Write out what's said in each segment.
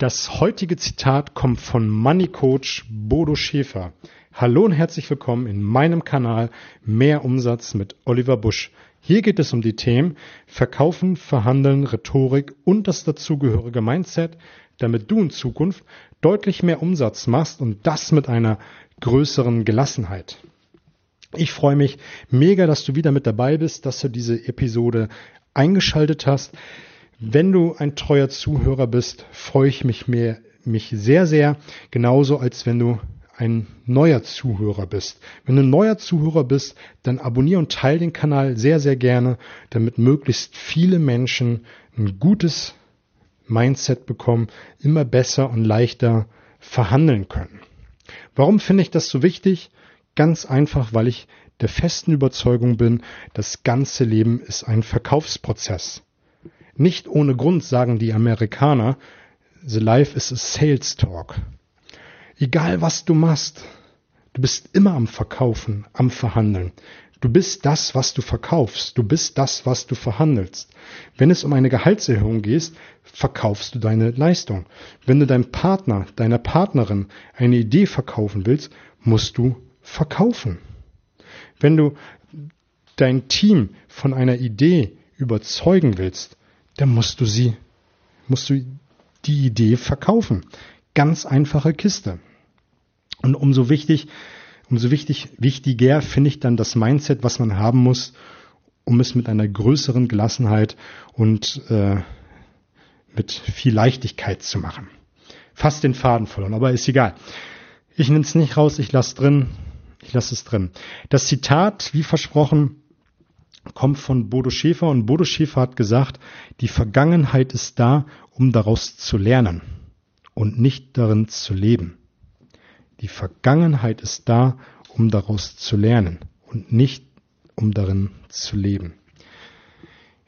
Das heutige Zitat kommt von Money Coach Bodo Schäfer. Hallo und herzlich willkommen in meinem Kanal Mehr Umsatz mit Oliver Busch. Hier geht es um die Themen Verkaufen, Verhandeln, Rhetorik und das dazugehörige Mindset, damit du in Zukunft deutlich mehr Umsatz machst und das mit einer größeren Gelassenheit. Ich freue mich mega, dass du wieder mit dabei bist, dass du diese Episode eingeschaltet hast. Wenn du ein treuer Zuhörer bist, freue ich mich, mehr, mich sehr, sehr, genauso als wenn du ein neuer Zuhörer bist. Wenn du ein neuer Zuhörer bist, dann abonniere und teile den Kanal sehr, sehr gerne, damit möglichst viele Menschen ein gutes Mindset bekommen, immer besser und leichter verhandeln können. Warum finde ich das so wichtig? Ganz einfach, weil ich der festen Überzeugung bin, das ganze Leben ist ein Verkaufsprozess. Nicht ohne Grund sagen die Amerikaner, The Life is a Sales Talk. Egal was du machst, du bist immer am Verkaufen, am Verhandeln. Du bist das, was du verkaufst. Du bist das, was du verhandelst. Wenn es um eine Gehaltserhöhung geht, verkaufst du deine Leistung. Wenn du deinem Partner, deiner Partnerin eine Idee verkaufen willst, musst du verkaufen. Wenn du dein Team von einer Idee überzeugen willst, dann musst du sie, musst du die Idee verkaufen. Ganz einfache Kiste. Und umso wichtig, umso wichtig, wichtiger finde ich dann das Mindset, was man haben muss, um es mit einer größeren Gelassenheit und äh, mit viel Leichtigkeit zu machen. Fast den Faden verloren, aber ist egal. Ich nehme es nicht raus, ich lasse drin, ich lasse es drin. Das Zitat, wie versprochen, kommt von Bodo Schäfer und Bodo Schäfer hat gesagt, die Vergangenheit ist da, um daraus zu lernen und nicht darin zu leben. Die Vergangenheit ist da, um daraus zu lernen und nicht um darin zu leben.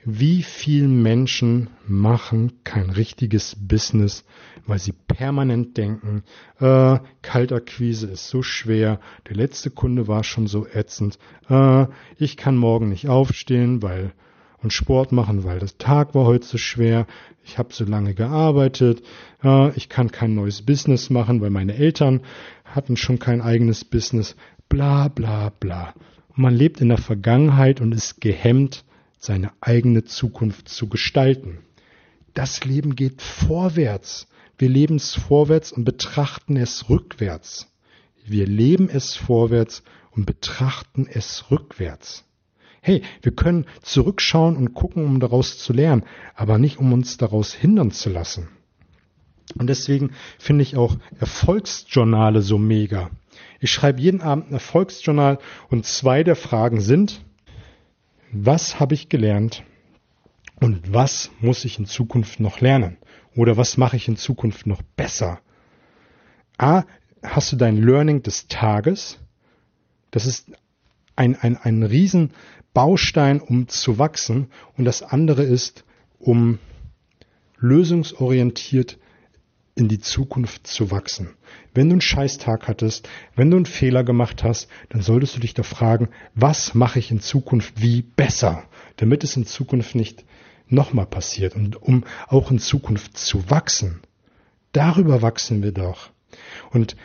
Wie viele Menschen machen kein richtiges Business, weil sie permanent denken, äh, Kaltakquise ist so schwer, der letzte Kunde war schon so ätzend, äh, ich kann morgen nicht aufstehen, weil und Sport machen, weil das Tag war heute so schwer, ich habe so lange gearbeitet, äh, ich kann kein neues Business machen, weil meine Eltern hatten schon kein eigenes Business, bla bla bla. Und man lebt in der Vergangenheit und ist gehemmt, seine eigene Zukunft zu gestalten. Das Leben geht vorwärts. Wir leben es vorwärts und betrachten es rückwärts. Wir leben es vorwärts und betrachten es rückwärts. Hey, wir können zurückschauen und gucken, um daraus zu lernen, aber nicht um uns daraus hindern zu lassen. Und deswegen finde ich auch Erfolgsjournale so mega. Ich schreibe jeden Abend ein Erfolgsjournal und zwei der Fragen sind, was habe ich gelernt und was muss ich in Zukunft noch lernen oder was mache ich in Zukunft noch besser. A, hast du dein Learning des Tages. Das ist ein, ein, ein Riesenbaustein, um zu wachsen. Und das andere ist, um lösungsorientiert in die Zukunft zu wachsen. Wenn du einen Scheißtag hattest, wenn du einen Fehler gemacht hast, dann solltest du dich doch fragen, was mache ich in Zukunft wie besser, damit es in Zukunft nicht nochmal passiert und um auch in Zukunft zu wachsen. Darüber wachsen wir doch. Und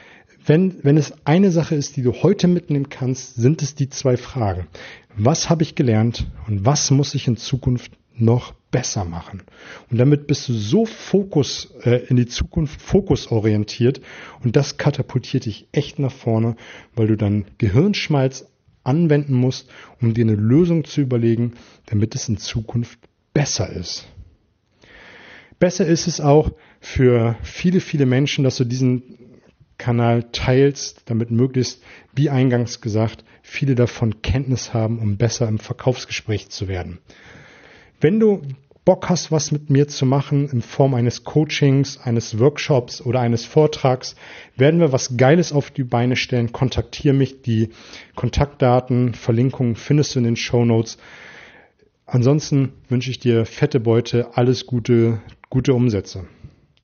wenn, wenn es eine Sache ist, die du heute mitnehmen kannst, sind es die zwei Fragen. Was habe ich gelernt und was muss ich in Zukunft noch besser machen. Und damit bist du so Fokus äh, in die Zukunft fokusorientiert und das katapultiert dich echt nach vorne, weil du dann Gehirnschmalz anwenden musst, um dir eine Lösung zu überlegen, damit es in Zukunft besser ist. Besser ist es auch für viele, viele Menschen, dass du diesen Kanal teilst, damit möglichst, wie eingangs gesagt, viele davon Kenntnis haben, um besser im Verkaufsgespräch zu werden. Wenn du Bock hast, was mit mir zu machen in Form eines Coachings, eines Workshops oder eines Vortrags, werden wir was Geiles auf die Beine stellen. Kontaktiere mich. Die Kontaktdaten, Verlinkungen findest du in den Show Notes. Ansonsten wünsche ich dir fette Beute, alles Gute, gute Umsätze.